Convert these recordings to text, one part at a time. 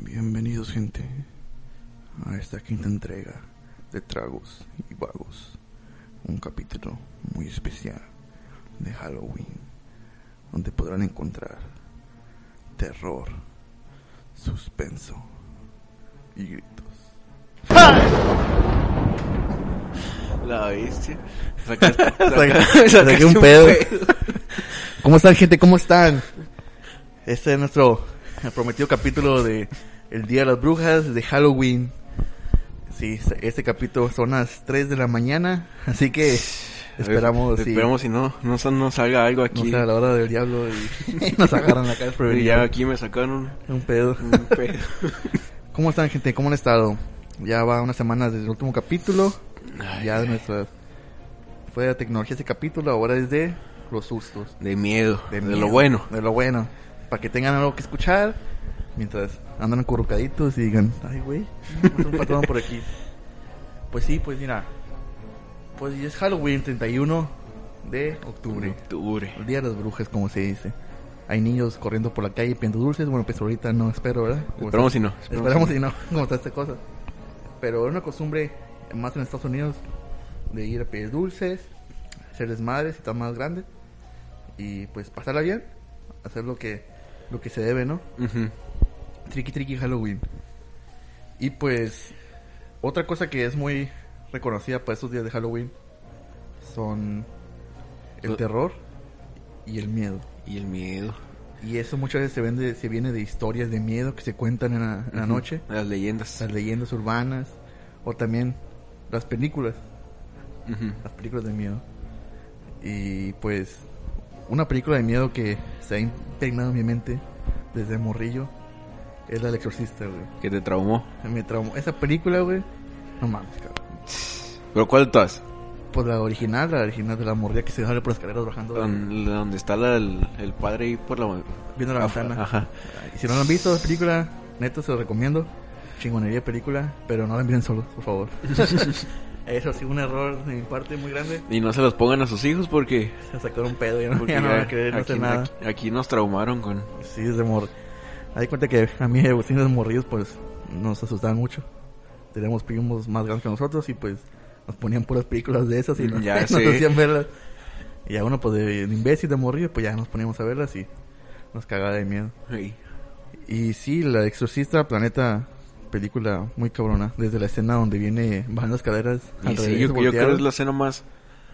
Bienvenidos gente a esta quinta entrega de Tragos y Vagos, un capítulo muy especial de Halloween, donde podrán encontrar terror, suspenso y gritos. La bestia. Sacaste, Saca- saqué un pedo. ¿Cómo están gente? ¿Cómo están? Este es nuestro prometido capítulo de El Día de las Brujas de Halloween. Sí, este capítulo son las 3 de la mañana, así que esperamos sí, Esperamos si no, no, no salga algo no aquí. sea la hora del diablo y nos agarran la cara y ya aquí me sacaron un, pedo. un pedo. ¿Cómo están gente? ¿Cómo han estado? Ya va una semana desde el último capítulo. Ay, Ya de nuestra... Fue de tecnología ese capítulo, ahora es de los sustos. de miedo, de, miedo, lo bueno. De lo bueno. Para que tengan algo que escuchar mientras andan acurrucaditos y digan, ay, güey, un patrón por aquí. Pues sí, pues mira. Pues es Halloween 31 de octubre. Octubre. El día de las brujas, como se dice. Hay niños corriendo por la calle pidiendo dulces. Bueno, pues ahorita no espero, ¿verdad? Como Esperamos si no. Esperamos si no, como está esta cosa. Pero es una costumbre, más en Estados Unidos, de ir a pedir dulces, hacer desmadres, estar más grande. Y pues pasarla bien, hacer lo que, lo que se debe, ¿no? Ujú. Tricky Tricky Halloween. Y pues, otra cosa que es muy reconocida para estos días de Halloween son el terror y el miedo. Y el miedo. Y eso muchas veces se, vende, se viene de historias de miedo que se cuentan en la, en la Ujú. noche, Las leyendas. las leyendas urbanas o también las películas, las películas de miedo. Y pues, una película de miedo que se ha impregnado en mi mente desde morrillo es la del exorcista, güey. Que te traumó. Me traumó. Esa película, güey. No mames, cabrón. ¿Pero cuál de todas? Pues la original, la original de la morrilla que se sale por las escaleras bajando. Don- Donde está la- el, el padre ahí por la... Viendo la Ajá, ventana. Ajá. Y si no la han visto, la película, neta se lo recomiendo. Chingonería de película, pero no la miren solos, por favor. Eso sí, un error de mi parte muy grande. Y no se los pongan a sus hijos porque... Se sacaron un pedo y no, ya no van ya a querer aquí, hacer nada. aquí- aquí nos traumaron con... Sí, desde mor... Hay cuenta que a mí, de morrillos, pues nos asustaban mucho. Tenemos primos más grandes que nosotros y pues nos ponían puras películas de esas y nos, Ya nos hacían verlas. Y a uno, pues de, de imbécil, de morrillo, pues ya nos poníamos a verlas y nos cagaba de miedo. Y sí, La Exorcista, Planeta, película muy cabrona. Desde la escena donde viene bajando las al sí, yo, yo creo que es la escena más...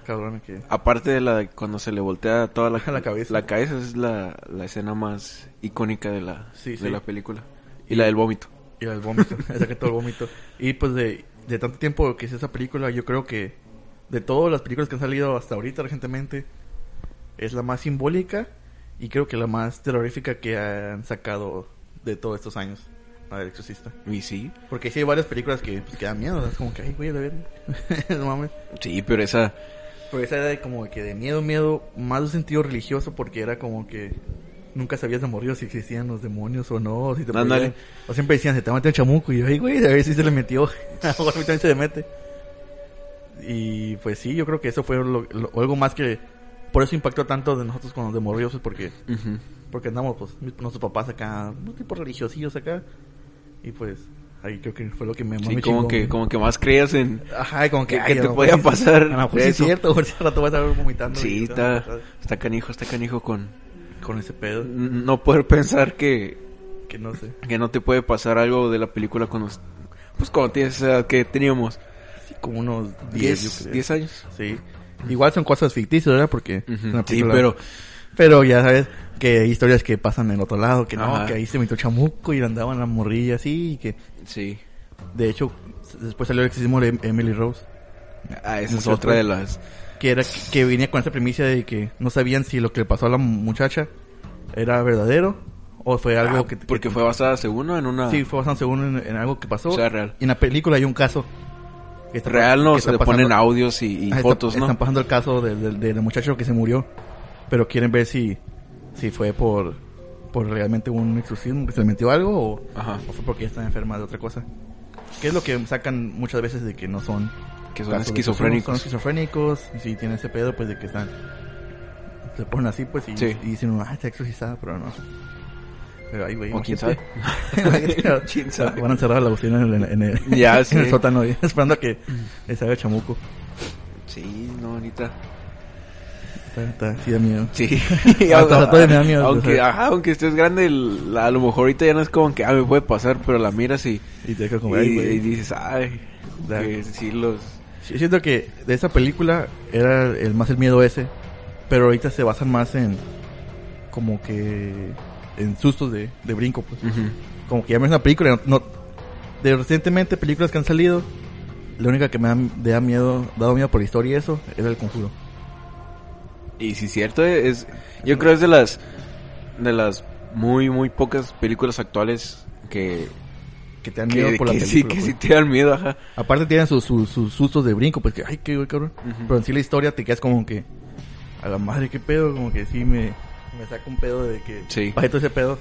Cabrona que... Aparte de la de cuando se le voltea toda la, La cabeza. La cabeza es la, la escena más icónica de la, Sí, de sí. la película. Y la del vómito. Y el vómito, esa que todo el vómito. Y pues de, de tanto tiempo que es esa película, yo creo que de todas las películas que han salido hasta ahorita recientemente, es la más simbólica y creo que la más terrorífica que han sacado de todos estos años. La del exorcista. Y sí. Porque sí hay varias películas que, pues, que dan miedo, es como que, ay, güey, de ver. no mames. Sí, pero esa... Pero esa era de como que de miedo, miedo, más de sentido religioso, porque era como que nunca sabías de morir si existían los demonios o no, o si te Ándale. podían- O siempre decían, se te mete el chamuco, y yo, ay, güey, a ver si se le metió. a lo mejor a mí también se le mete. Y pues sí, yo creo que eso fue lo- lo- algo más que. Por eso impactó tanto de nosotros cuando de morrillos, porque, porque andamos, pues, nuestros papás acá, un tipo religiosillos acá. Y pues, ahí creo que fue lo que me más Sí, me como chingó, que, como que más creías en... Ajá, como que, que- ay, que te podía pasar A lo mejor sí es cierto, por al rato vas a estar vomitando. Sí, está, está canijo, está canijo con... Con ese pedo, No poder pensar que, que no sé. que no te puede pasar algo de la película cuando... Pues cuando tienes esa edad que teníamos Sí, como unos 10, yo 10, creo. 10 años. Sí. Igual son cosas ficticias, ¿verdad? Porque Sí, pero... Pero ya sabes que hay historias que pasan en otro lado, que no, Ajá. que ahí se metió chamuco y andaban las morrillas así, y que Sí. de hecho después salió el exorcismo de Emily Rose, Ah, esa es otra de las... que era que venía con esa primicia de que no sabían si lo que le pasó a la muchacha era verdadero o fue algo Ah, que porque que- fue basada según en una... sí fue basado según en, en algo que pasó O sea, real. y en la película hay un caso que está- Real no, que se está le ponen audios y, y Ah, está- fotos, ¿no? Están pasando el caso del, del, del muchacho que se murió, pero quieren ver si, si fue por, por realmente un exorcismo, que se le metió algo o, o fue porque está enferma de otra cosa. Que es lo que sacan muchas veces de que no son Que son esquizofrénicos. Son esquizofrénicos, y si tienen ese pedo, pues de que están. Se ponen así, pues, y, Sí. y dicen, ah, está exorcizada, pero no. Pero ahí, güey. O quién imagínate. ¿Quién sabe? Van a encerrar a la bocina en el, en el, Ya, en sí. el sótano, y esperando a que le salga el chamuco. Sí, no, ahorita. Está, sí da miedo. Sí. Todavía me da miedo, Aunque, ajá, aunque estés grande, el- a lo mejor ahorita ya no es como que, ah, me puede pasar, pero la miras y, Y te deja como, y, y dices, ay, que sí los... Sí, siento que de esa película era el más el miedo ese, pero ahorita se basan más en como que en sustos de, de brinco, pues. Como que ya no es una película, no, de recientemente películas que han salido, la única que me da, me miedo, dado miedo por la historia y eso, era el conjuro. Y sí, cierto, es, yo creo es de las, de las muy, muy pocas películas actuales que, Que te dan miedo que, por la que película. sí, que pues. sí te dan miedo, ajá. Aparte tienen sus, sus, sus sustos de brinco, pues que, ay, qué güey, cabrón. Pero en sí la historia te quedas como que, a la madre, qué pedo, como que sí me, me saca un pedo de que Sí. todo ese pedo.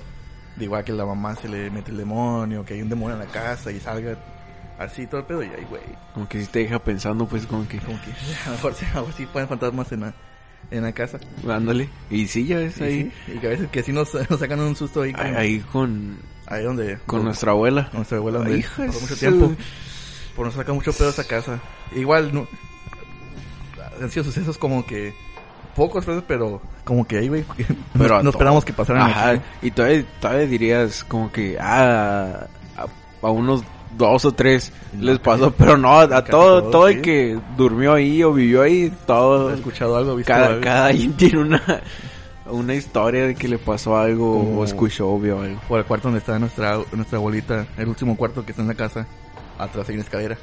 De igual que la mamá se le mete el demonio, que hay un demonio en la casa y salga así todo el pedo y ay, güey. Como que sí te deja pensando, pues, como que, Como que a lo mejor, a lo mejor sí pueden fantasmas en la, en la casa. ándale. Y sí, ya ves ahí, sí, y que a veces que sí nos, nos sacan un susto ahí. ahí, con- ahí con, Ahí donde... con donde- nuestra abuela. con nuestra abuela donde pasó mucho su- tiempo. Por nos saca mucho pedo esa casa. Igual, no, han sido sucesos como que pocos, pues, pero como que ahí, güey. Pero no, a no esperamos que pasaran Ajá, aquí. y todavía, todavía dirías como que, ah, a, a unos dos o tres No, les pasó, pero no, a todo, todo sí. el que durmió ahí o vivió ahí, todo, ¿Has escuchado algo? ¿Visto cada, algo? cada quien tiene una, una historia de que le pasó algo Como- o escuchó o vio algo. Por el cuarto donde está nuestra, nuestra abuelita, el último cuarto que está en la casa, atrás hay una escalera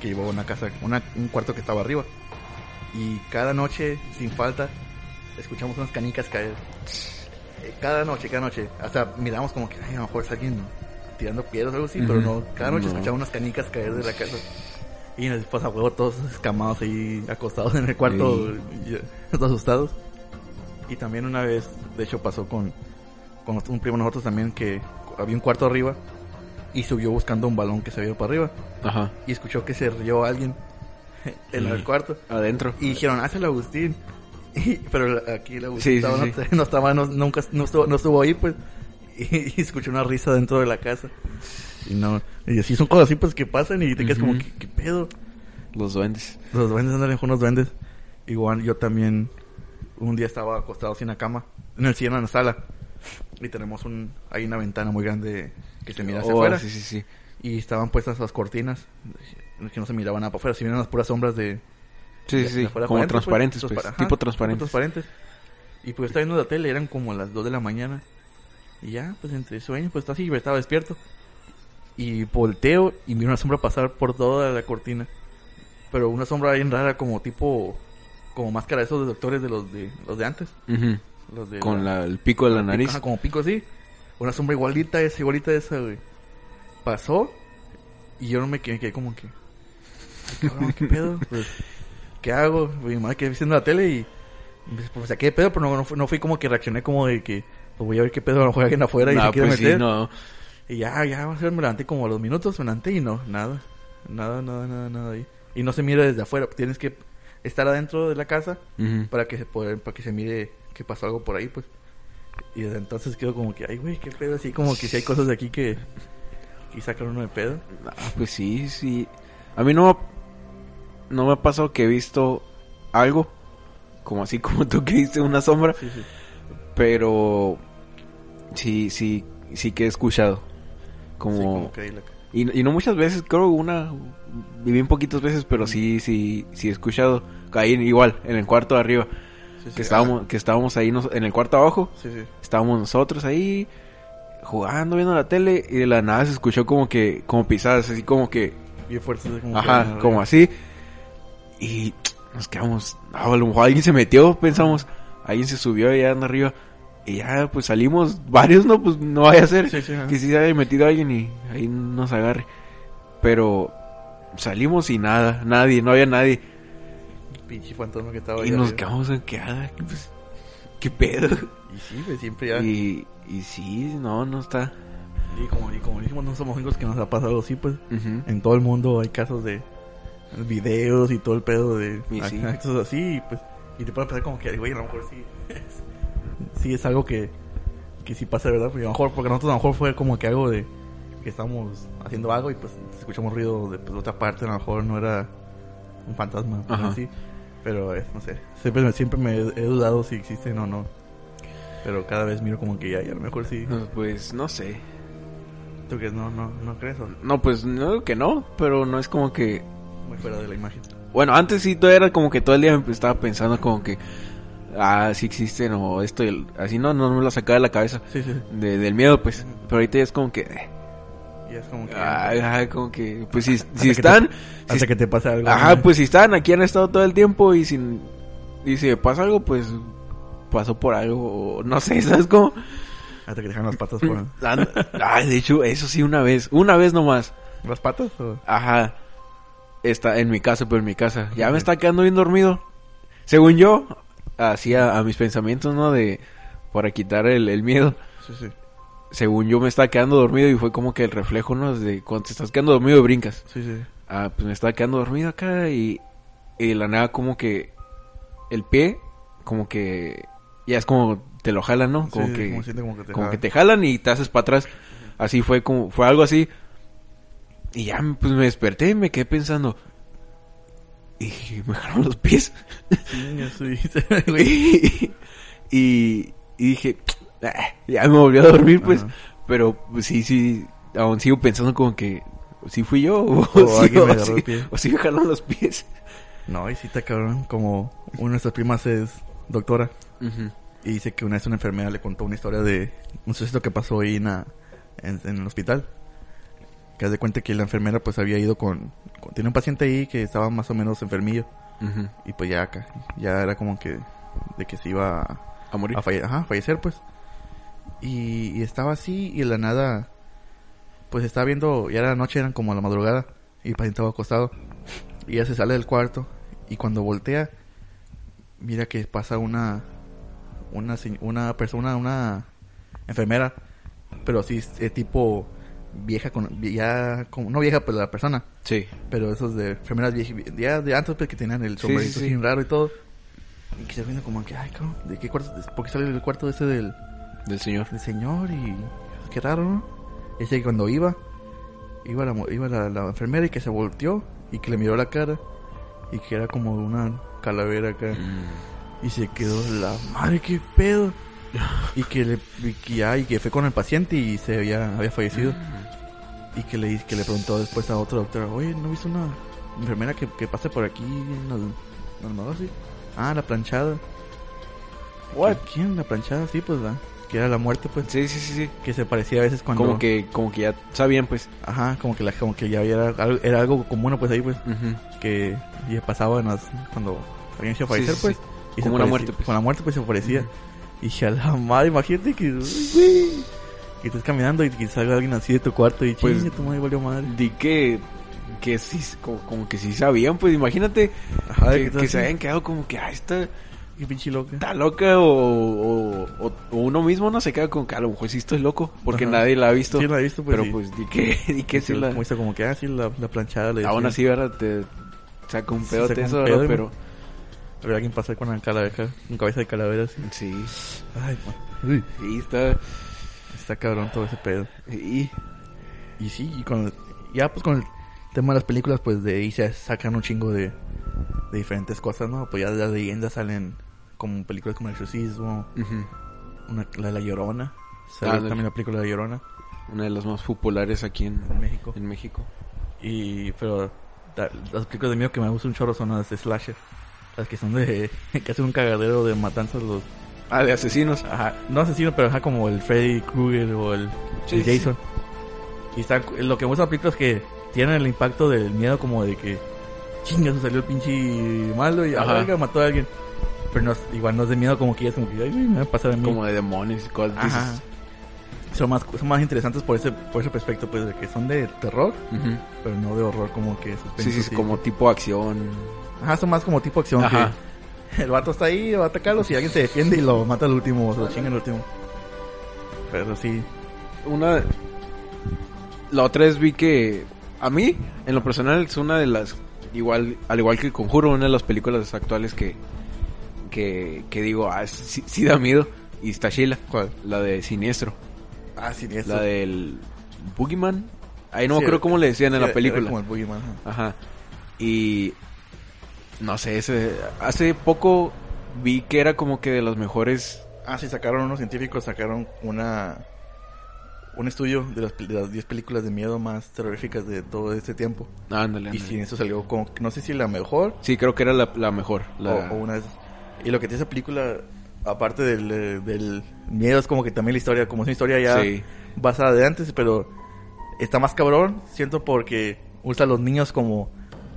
que llevó a una casa, una, un cuarto que estaba arriba. Y cada noche, sin falta, escuchamos unas canicas caer. Eh, Cada noche, cada noche. Hasta miramos como que, ay, a lo mejor es alguien tirando piedras o algo así, pero Ujú. no. Cada noche No. escuchamos unas canicas caer de la casa. Y después a huevo todos escamados ahí, acostados en el cuarto, y- todos asustados. Y también una vez, de hecho pasó con, con un primo de nosotros también que había un cuarto arriba y subió buscando un balón que se había para arriba Ajá, y escuchó que se rió alguien en el cuarto adentro. y dijeron, el Agustín. Y- pero aquí el Agustín Sí, estaba- sí, no, sí. no estaba, no, nunca, no estuvo, no estuvo ahí, pues. Y, y escuchó una risa dentro de la casa. Y no, y así son cosas así, pues, que pasan y te quedas como, Ujú. ¿qué, qué pedo? Los duendes. Los duendes andan con unos duendes. Igual yo también un día estaba acostado así en la cama, en el cielo, en la sala. Y tenemos un, hay una ventana muy grande que se mira hacia Oh, afuera. sí, sí, sí. Y estaban puestas las cortinas, que no se miraba nada para afuera, se miran las puras sombras de, Sí, de- sí, de sí. afuera Como adentro, transparentes, pues. pues. Transpa- ajá, tipo transparentes. transparentes. Y pues estaba viendo la tele, eran como las 2 de la mañana. Y ya, pues entre sueños, pues así, yo estaba despierto. Y volteo y miro una sombra pasar por toda la cortina. Pero una sombra bien rara, como tipo, como máscara de esos de doctores de los de los de antes. Los de Con la, el pico de la nariz. Ajá, como pico así. Una sombra igualita esa, igualita esa, güey. Pasó. Y yo no me quedé, quedé como que. Cabrón, ¿qué pedo? Pues, ¿qué hago? Mi madre quedé viendo la tele y. Pues, pues saqué de pedo, pero no, no, fui, no fui como que reaccioné como de que. Pues voy a ver qué pedo, a lo mejor alguien afuera y Nah, se quiere pues sí, meter. no. Y ya, ya, me levanté como a los minutos, me levanté y no, nada. Nada, nada, nada, nada ahí. Y no se mira desde afuera, tienes que estar adentro de la casa para que se pueda- para que se mire que pasó algo por ahí, pues. Y desde entonces quedo como que, ay, güey, qué pedo, así como que si hay cosas de aquí que, que sacan uno de pedo. Ah, pues sí, sí. A mí no no me ha pasado que he visto algo, como así como tú que viste una sombra, Sí, sí. pero sí, sí, sí que he escuchado. Como, Sí, como que ahí la- y, y no muchas veces, creo una, bien poquitas veces, pero sí, sí, sí he escuchado. Ahí igual, en el cuarto de arriba, sí, sí, que estábamos, que estábamos ahí nos- en el cuarto abajo, sí, estábamos nosotros ahí jugando, viendo la tele, y de la nada se escuchó como que, como pisadas, así como que Bien fuerte. así como Ajá, como así. Y nos quedamos. ah, a lo mejor alguien se metió, pensamos. Alguien se subió allá anda arriba. Y ya, pues salimos varios, ¿no? Pues no vaya a ser Sí, sí, ajá. que si se haya metido alguien y ahí nos agarre. Pero salimos y nada, nadie, no había nadie. Pinche fantasma que estaba ahí. Y nos arriba. quedamos en que, ah, pues, qué pedo. Y sí, pues siempre ya. Y, y sí, no, no está. Y como, y como dijimos, no somos únicos que nos ha pasado así, pues. En todo el mundo hay casos de videos y todo el pedo de Y sí. actos así, y pues. Y te puede pensar como que, güey, a lo mejor sí. Sí es algo que, que sí pasa, ¿verdad? Porque a lo mejor, porque nosotros a lo mejor fue como que algo de que estábamos haciendo algo y pues escuchamos ruido de pues, otra parte, a lo mejor no era un fantasma, pues, así. Pero eh, no sé, siempre, me- siempre me he, dudado si existen o no. Pero cada vez miro como que ya, y a lo mejor sí. No, Pues no sé. ¿Tú crees? No, no, no crees. o No, pues no que no, pero no es como que... Muy fuera de la imagen. Bueno, antes sí todo era como que todo el día me estaba pensando como que... Ah, sí existen o esto y el- así no, no me lo sacaba de la cabeza. Sí, sí. De- del miedo, pues. Pero ahorita ya es como que... eh, Y es como que. ay, ay, como que... Pues si, Hasta si te- están... hasta si- que te pase algo. Ajá, ¿no? pues si están aquí han estado todo el tiempo y sin... Y si me pasa algo, pues... Pasó por algo o no sé, ¿sabes cómo? Hasta que dejan las patas por. Ay, de hecho, eso sí, una vez. Una vez nomás. ¿Las patas? O... Ajá. Está en mi casa, pero en mi casa. Ya me está quedando bien dormido. Según yo, hacía a mis pensamientos, ¿no? De... Para quitar el, el miedo. Sí, sí. Según yo me estaba quedando dormido y fue como que el reflejo, ¿no? De cuando te estás quedando dormido y brincas. Sí, sí. Ah, pues me estaba quedando dormido acá y, y de la nada como que el pie, como que ya es como te lo jalan, ¿no? Como Sí, que como como que te como que te jalan y te haces para atrás. Así fue como fue algo así. Y ya pues me desperté y me quedé pensando y me jalaron los pies. Sí, y, y, y dije, "Ah", ya me volví a dormir pues, Ajá. pero pues, sí sí aún sigo pensando como que si fui yo o, O sí, o me sí- o sí jalaron los pies. No, y sí está cabrón. Como una de nuestras primas es doctora. Y dice que una vez una enfermera le contó una historia de un suceso que pasó ahí en, la- en, en el hospital. Que haz de cuenta que la enfermera pues había ido con, con- Tiene un paciente ahí que estaba más o menos enfermillo. Y pues ya acá. Ya era como que... De que se iba a, A morir. a falle- ajá, fallecer pues. Y, y estaba así y de la nada... Pues estaba viendo... Ya era la noche, eran como a la madrugada. Y el paciente estaba acostado. Y ella se sale del cuarto. Y cuando voltea... Mira que pasa una... Una, una persona, una enfermera. Pero así, eh, tipo vieja con... Ya, como, no vieja, pues la persona. Sí. Pero esos de enfermeras viejas, ya de antes pues, que tenían el sombrerito sí, sí. así raro y todo. Y que se viendo como que, ay, cabrón, ¿de qué cuarto? Porque sale del cuarto ese del, Del señor. del señor y qué raro, ¿no? Ese que cuando iba, iba, la, iba la, la enfermera y que se volteó y que le miró la cara y que era como una calavera acá. Y se quedó la madre, qué pedo. Y que le, y que ya, y que fue con el paciente y se había, había fallecido. Y que le, que le preguntó después a otro doctor, oye, ¿no viste una enfermera que, que pase por aquí en así? Ah, la planchada. What? ¿Quién? La planchada, sí, pues, ¿verdad? Que era la muerte, pues. Sí, sí, sí, sí. Que se parecía a veces cuando... Como que, como que ya sabían, pues. Ajá, como que, la, como que ya era, era algo común, pues, ahí, pues. Ujú. Que ya pasaba en las, cuando alguien se fallecer, Sí, sí, pues. sí. y se Como una parecía- muerte, pues. Con la muerte, pues, se parecía. Y a la madre, imagínate que... uy, que estés caminando y que salga alguien así de tu cuarto y Pues- tu madre valió madre. Di que, que sí, como, como que sí sabían, pues imagínate Ajá, que, que tú que así, se hayan quedado como que, ah, está, Qué pinche loca. está loca o, o, uno mismo no se queda con que a lo mejor sí estoy loco, porque Ajá. nadie la ha visto. Sí, la he visto, pues, pero sí. pues di que, di que sí Sí, la... Como como que, ah, sí, la, la planchada le Aún así, ¿verdad? Te saca un Sí, pedo un eso, pedo, ¿verdad? y- Pero Había alguien pasar con la calavera, con cabeza de calavera así. sí, Ay, man. Uy, sí está... está cabrón todo ese pedo. Y, Y sí, y con ya pues con el tema de las películas, pues de ahí se sacan un chingo de, de diferentes cosas, ¿no? Pues ya de las leyendas salen como películas como El Exorcismo, una, la de La Llorona. Sale Ah, también la película de La Llorona una de las más populares aquí en, en México. en México. Y, pero da- las películas de miedo que me gustan un chorro son las de Slasher. Las que son de, que hacen un cagadero de matanzas los, Ah, de asesinos. Ajá, no asesino, pero ajá, como el Freddy Krueger o el, Sí, el sí. Jason. Y está, lo que me gusta de la película es que tienen el impacto del miedo como de que chinga, se salió el pinche malo y Ajá. verga mató a alguien. Pero no, es- igual no es de miedo como que ya es como que, ay, me va a pasar a mí. Como de demonios y cosas. Ajá. son más, son más interesantes por ese, por ese aspecto, pues, de que son de terror, pero no de horror, como que suspenso. Sí, sí, sí, como tipo acción. Ajá, son más como tipo acción. Ajá. Que el vato está ahí, va a atacarlos y alguien se defiende y lo mata al último, o se lo chinga al último. Pero sí, Una. La otra vez vi que. A mí, en lo personal, es una de las. Igual, al igual que Conjuro, una de las películas actuales que. Que, que digo, ah, sí, sí da miedo. Y está Sheila. ¿Cuál? La de Siniestro. Ah, eso. La del. Boogeyman. Ahí no Sí, me acuerdo cómo le decían en Sí, la era película. como el Boogeyman, ajá. Ajá. Y no sé, ese, hace poco vi que era como que de los mejores. Ah, sí, sacaron unos científicos, sacaron una un estudio de las, de las 10 películas de miedo más terroríficas de todo este tiempo. Ándale, Y ándale. sí, eso salió como, no sé si la mejor Sí, creo que era la, la mejor. La... o, o una... Y lo que tiene esa película, aparte del, eh, del miedo, es como que también la historia, como es una historia ya Sí. basada de antes, pero está más cabrón, siento, porque usa a los niños como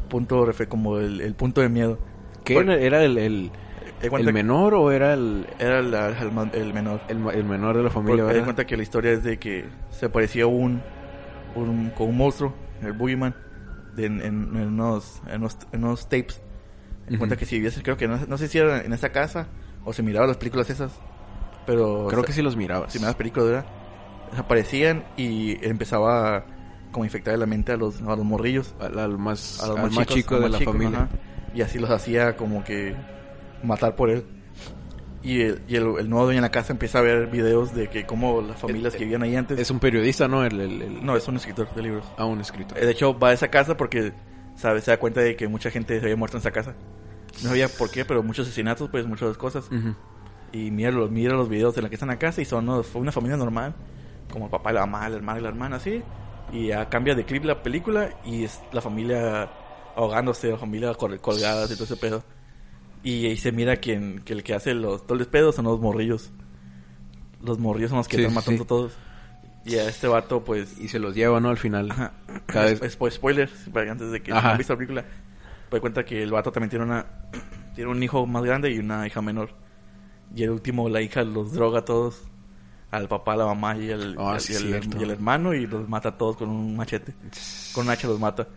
punto como el, el punto de miedo. ¿Qué Por- era, el, el, cuenta el menor o era el, Era el, el menor. el, menor de la Porque familia? di ¿verdad? cuenta que la historia es de que se aparecía un, un con un monstruo, el Boogeyman, de- en, en- en unos, en unos, en unos tapes. Me di cuenta Ujú. que si viviese, creo que no, no sé si era en esa casa o se miraba las películas esas, pero Creo o que sea, sí los mirabas. si mirabas películas, ¿verdad? Aparecían y empezaba a como infectar la mente a los, a los morrillos, Al, al más, a los al más, chicos, chico de más la chicos, familia. ajá. Y así los hacía como que matar por él. Y el, y el, el nuevo dueño de la casa empieza a ver videos de que cómo las familias que vivían ahí antes... Es un periodista, ¿no? El, No, es un escritor de libros. Ah, un escritor. Eh, De hecho, va a esa casa porque sabe, se da cuenta de que mucha gente se había muerto en esa casa. No sabía por qué, pero muchos asesinatos, pues muchas cosas. Ujú. Y mira los, mira los videos de la que están en la casa y son fue una familia normal. Como el papá, la mamá, el hermano y la hermana, así. Y ya cambia de clip la película y es la familia ahogándose, la familia col- colgadas y todo ese pedo. Y ahí se mira quien, que el que hace los todos los pedos son los morrillos. Los morrillos son los que Sí, están matando sí. a todos. Y a este vato, pues, Y se los lleva, ¿no? Al final. Ajá. Cada vez- Es- pues, spoilers, para- antes de que han visto la película. Me cuenta que el vato también tiene una tiene un hijo más grande y una hija menor. Y el último, la hija los droga a todos. Al papá, la mamá y al, Ah, y al hermano y los mata a todos con un machete. Con un hacha los mata.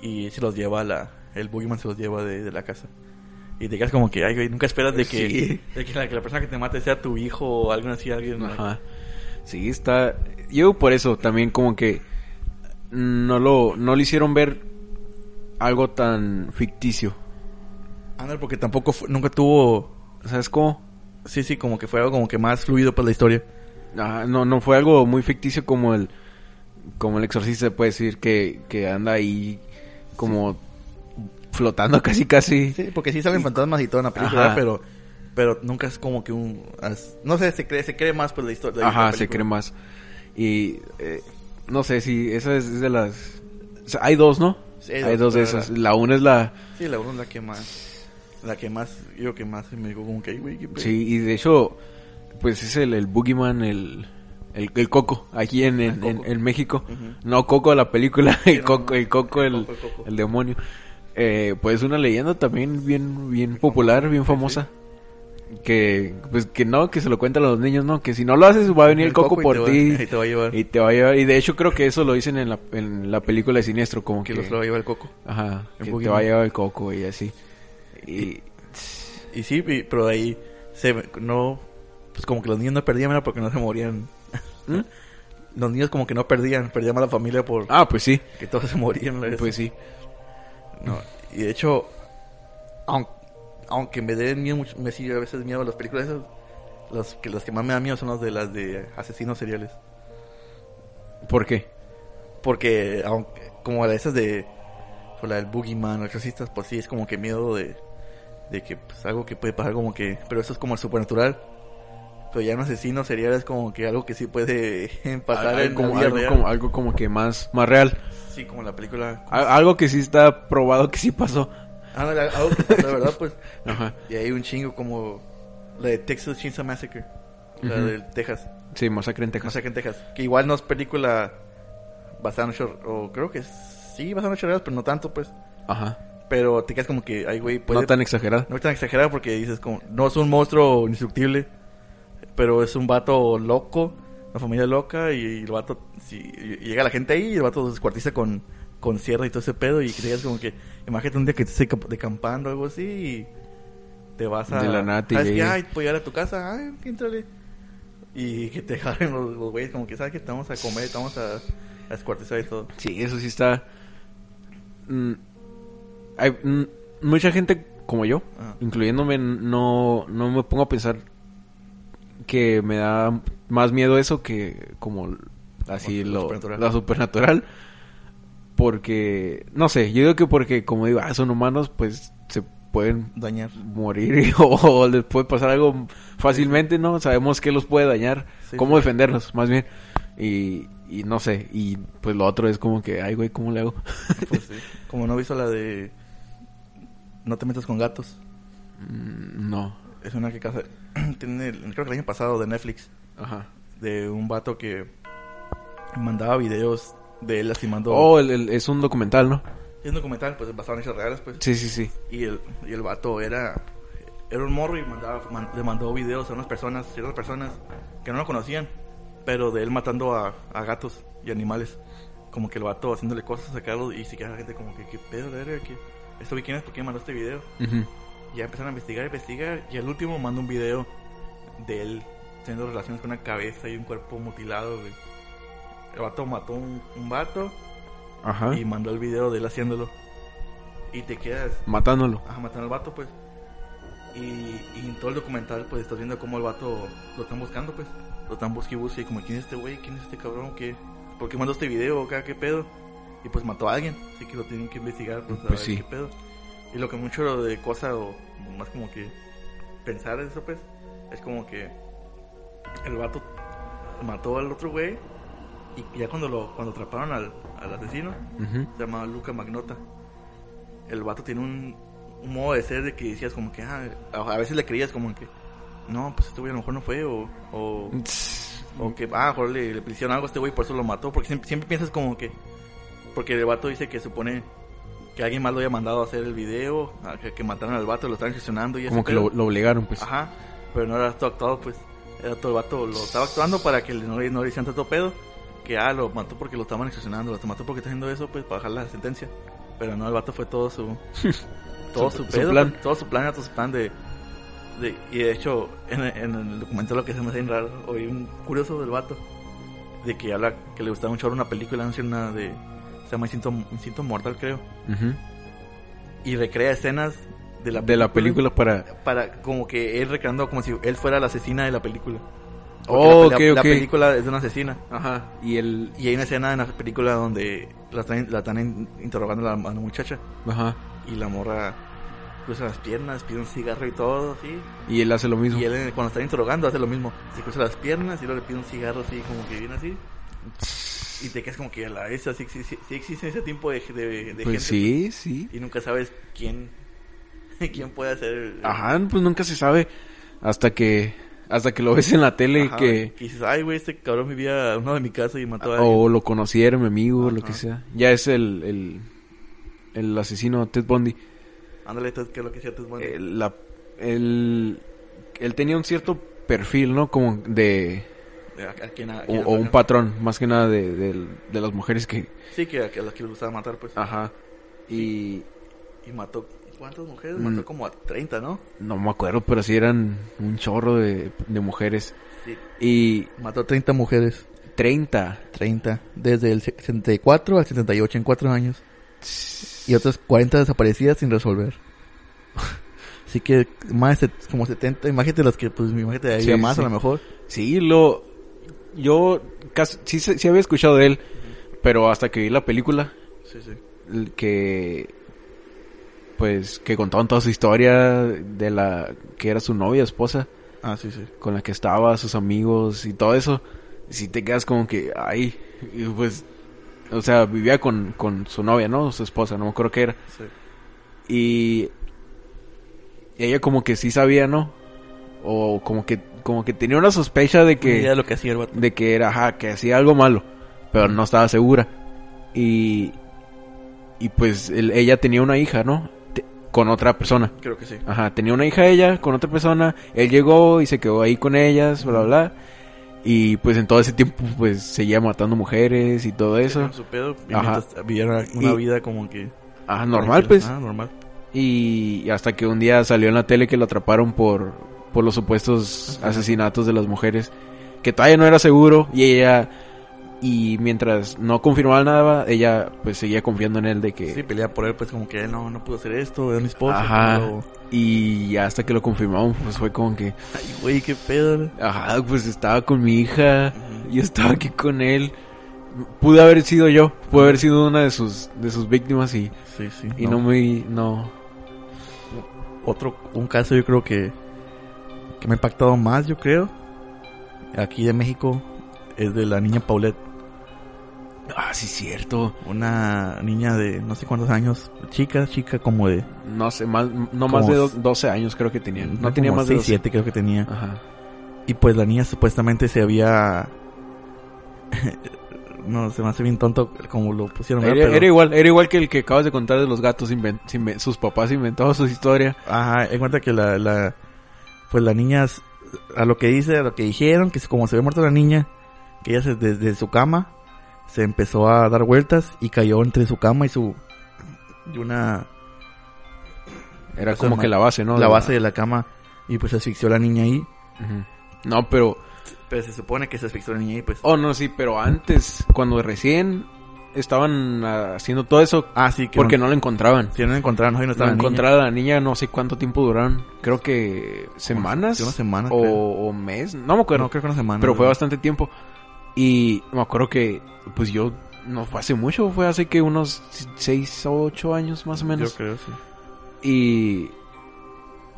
Y se los lleva a la... El Boogeyman se los lleva de, de la casa. Y te quedas como que, ay, güey, nunca esperas de que, Sí. de que, la, que la persona que te mate sea tu hijo o alguien así, alguien... Ajá. Sí, está. Yo por eso también como que no lo, no le hicieron ver algo tan ficticio. Ándale, porque tampoco fue- nunca tuvo... ¿Sabes cómo? Sí, sí, como que fue algo como que más fluido para la historia. Ajá, no, no fue algo muy ficticio como el como el exorcista puede decir que, que anda ahí como flotando casi casi. Sí, porque sí salen fantasmas y todo en la película, pero pero nunca es como que un no sé, se cree se cree más por la historia. la Ajá, se cree más. Y eh, no sé si esa es, es de las o sea, hay dos, ¿no? Sí, hay dos de esas. la- una es la Sí, la uno es la que más la que más yo que más me digo como que "Ay, güey, qué pedo". Sí, y de hecho, pues es el, el Boogeyman, el, el, el Coco, aquí en, Coco. en- en México. No Coco la película, el Coco, el Coco, El el, Coco, demonio. Eh, pues una leyenda también bien, bien popular, bien famosa. Que, pues que no, que se lo cuentan a los niños, ¿no? Que si no lo haces va a venir el, Coco, por ti. y te va a llevar Y te va a llevar. Y de hecho creo que eso lo dicen en la, en la película de Siniestro, como que que... los lo va a llevar el coco. Ajá, que te va a llevar el Coco y así. Y... Y sí, pero ahí se no pues como que los niños no perdían ¿verdad? porque no se morían. ¿Mm? Los niños como que no perdían, perdían a la familia por Ah, pues sí, que todos se morían. pues sí. No, y de hecho, aunque, aunque me den miedo, me sigue a veces miedo las películas esas, las que, las que más me dan miedo son las de las de asesinos seriales. ¿Por qué? Porque, aunque, como la de esas de, o la del Boogeyman o exorcistas, pues sí, es como que miedo de, de que, pues algo que puede pasar como que, pero eso es como el supernatural. Pero ya un asesino serial es como que algo que sí puede pasar algo, en como, algo, real. como, algo como que más, más real. Sí, como la película. Al- Algo que sí está probado que sí pasó. Ah, no, algo que pasó, de verdad, pues. Ajá. Y hay un chingo como la de Texas Chainsaw Massacre, la Ujú. del Texas, Sí, masacre en Texas. Massacre en Texas, que igual no es película basada en hechos, o creo que sí basada en reales, pero no tanto pues, Ajá. pero te quedas como que, ay güey, puede, No tan exagerado. no tan exagerado porque dices como, no es un monstruo indestructible, pero es un vato loco una familia loca y, el vato, si, y llega la gente ahí y el vato se descuartiza con, con sierra y todo ese pedo y que digas como que, imagínate un día que estés decampando o algo así y te vas a... De la nati, ¿sabes qué? Ay, voy a tu casa, ay, entrale. Y que te jalen los, los güeyes como que, ¿sabes que Te vamos a comer, te vamos a, a descuartizar y todo. Sí, eso sí está... Mm, hay mm, mucha gente como yo, Ajá. incluyéndome, no, no me pongo a pensar que me da más miedo eso que como así Lo supernatural. supernatural. Porque, no sé, yo digo que porque como digo, ah, son humanos, pues se pueden Dañar. morir y- o, les puede pasar algo fácilmente, ¿no? Sabemos que los puede dañar, Sí, cómo sí. defenderlos, más bien. Y, y no sé, y pues lo otro es como que, ay, güey, ¿cómo le hago? Pues sí. Como no he visto la de No te metas con gatos. Mm, no. Es una que casa... tiene, el- creo que el año pasado de Netflix. Ajá. De un vato que mandaba videos de él lastimando... Oh, el- el- es un documental, ¿no? Es un documental, pues basado en hechos reales, pues. Sí, sí, sí. Y el, y el vato era... Era un morro y mandaba, man- le mandó videos a unas personas, ciertas personas que no lo conocían, pero de él matando a, a gatos y animales. Como que el vato haciéndole cosas a Carlos y se queda la gente como que, ¿qué pedo, verga? ¿Qué? ¿Esto vi quién es? ¿Por qué mandó este video? Ujú. Ya empezaron a investigar, investigar. Y al último manda un video de él teniendo relaciones con una cabeza y un cuerpo mutilado, güey. El vato mató un, un vato Ajá. y mandó el video de él haciéndolo. Y te quedas, Matándolo. ajá, matando al vato, pues. Y, y en todo el documental, pues estás viendo cómo el vato lo están buscando, pues. Lo están busque y busque. Y como, ¿quién es este güey? ¿Quién es este cabrón? ¿Qué? ¿Por qué mandó este video? ¿Qué, qué pedo? Y pues mató a alguien. Así que lo tienen que investigar, pues, a Pues ver sí. qué pedo. Y lo que mucho de cosa o más como que pensar eso, pues, es como que el vato mató al otro güey. Y ya cuando lo cuando atraparon al, al asesino, se llamaba Luca Magnota. El vato tiene un, un modo de ser de que decías como que, ah, a veces le creías como que, no, pues este güey a lo mejor no fue, o, o, o que, ah, mejor le, le hicieron algo a este güey, por eso lo mató, porque siempre, siempre piensas como que, porque el vato dice que supone que alguien más lo haya mandado a hacer el video, a que, que mataron al vato, lo estaban gestionando y ese Como que lo, lo obligaron, pues. Ajá, pero no era todo actuado, pues. Era todo el vato, lo estaba actuando para que no, le- no le hicieran tanto pedo. Que ah, lo mató porque lo estaban extorsionando, lo mató porque está haciendo eso, pues para bajar la sentencia. Pero no, el vato fue todo su. todo Su- su, su pedo, plan. pues, todo su plan, era todo su plan de. de- y de hecho, en, en el documental lo que se me hace raro, oí un curioso del vato. De que habla que le gustaba un chorro una película, no sé, una de. Se llama Instinto, Instinto Mortal, creo. Y recrea escenas de la De la película para... para como que él recreando como si él fuera la asesina de la película. Porque Oh, la, ok, la- película es de una asesina. Ajá. Y el... Y hay una escena en la película donde la están, la están in- interrogando a la, a la muchacha. Ajá. Y la morra cruza las piernas, pide un cigarro y todo, así. Y él hace lo mismo. Y él cuando está interrogando hace lo mismo. Se cruza las piernas y luego le pide un cigarro así, como que viene así. Y te quedas como que a la vez, así, sí, sí, sí existe ese tipo de, de, de Pues gente. sí, sí. Y nunca sabes quién, quién puede hacer el... Ajá, pues nunca se sabe hasta que hasta que lo ves en la tele Ajá, que dices, ay, güey, este cabrón vivía uno de mi casa y mató a alguien. o lo conociera mi amigo o lo Ajá. que sea. Ya es el el, el asesino Ted Bundy. Ándale, Ted, ¿qué es lo que decía Ted Bundy? El- la el él tenía un cierto perfil, ¿no? Como de ¿A, a a o, o un patrón, más que nada de, de, de las mujeres que Sí, que a, a las que le gustaba matar, pues. ajá. Y Y mató, ¿cuántas mujeres? Mm. Mató como a 30, ¿no? no me acuerdo, pero sí eran un chorro de, de mujeres. Sí. Y Mató 30 mujeres. 30. 30. Desde el 64 al 78, en 4 años. Y otras 40 desaparecidas sin resolver. Así que más de como 70. Imagínate las que, pues, imagínate, había Sí, más sí. a lo mejor. Sí, lo. Yo casi, sí, sí había escuchado de él, pero hasta que vi la película, Sí, sí. el que. Pues que contaban toda su historia de la. que era su novia, esposa, Ah, sí, sí. con la que estaba, sus amigos y todo eso. Si te quedas como que. Ay, y pues. O sea, vivía con, con su novia, ¿no? Su esposa, no me acuerdo qué era. sí. Y ella como que sí sabía, ¿no? O como que como que tenía una sospecha de idea que de lo que hacía el vato. de que era ajá, que hacía algo malo, pero no estaba segura. Y y pues él- ella tenía una hija, ¿no? Te- con otra persona. Creo que sí. Ajá, tenía una hija ella con otra persona, él llegó y se quedó ahí con ellas, bla bla. Y pues en todo ese tiempo pues seguía matando mujeres y todo eso. Su pedo, y Ajá. viviera una Y- vida como que... Ah, normal pues. Ah, normal. Y hasta que un día salió en la tele que lo atraparon por, por los supuestos asesinatos de las mujeres. Que todavía no era seguro y ella... Y mientras no confirmaba nada, ella pues seguía confiando en él de que... Sí, peleaba por él, pues como que no, no pudo hacer esto, era mi esposo. Ajá. pero- Y hasta que lo confirmamos, pues fue como que... Ay, güey, qué pedo. Ajá, pues estaba con mi hija, yo estaba aquí con él. Pude haber sido yo, pude haber sido una de sus de sus víctimas y, Sí, sí. y no. me no Otro, un caso yo creo que, que me ha impactado más, yo creo, aquí de México, es de la niña Paulette. Ah, sí cierto. Una niña de no sé cuántos años, chica, chica como de... No sé, más no más de do- s- 12 años creo que tenía. No, tenía como más de 12. 7 creo que tenía. Ajá. Y pues la niña supuestamente se había... no, se me hace bien tonto como lo pusieron. Era. Pero- era igual, era igual que el que acabas de contar de los gatos sus papás inventaban su historia. Ajá, en cuenta que la, la, pues la niña, a lo que dice, a lo que dijeron, que como se había muerto la niña, que ella se, desde su cama se empezó a dar vueltas y cayó entre su cama y su, y una, Era Eso como que la base, ¿no? la base de la cama y pues asfixió a la niña ahí. No, pero Pero se supone que se asfixió a la niña ahí, pues. oh no, sí, pero antes cuando recién estaban ah, haciendo todo eso Ah, sí, que porque no, no la encontraban. si no la encontraron, ahí no No estaba la niña. encontrar a la niña no sé cuánto tiempo duraron. Creo que semanas. Sí, una semana, o, creo. o mes. No me acuerdo. No, creo que una semana. pero fue bastante tiempo. Y me acuerdo que, pues yo, no fue hace mucho, fue hace que unos 6 o 8 años más o menos. Yo creo, sí. Y,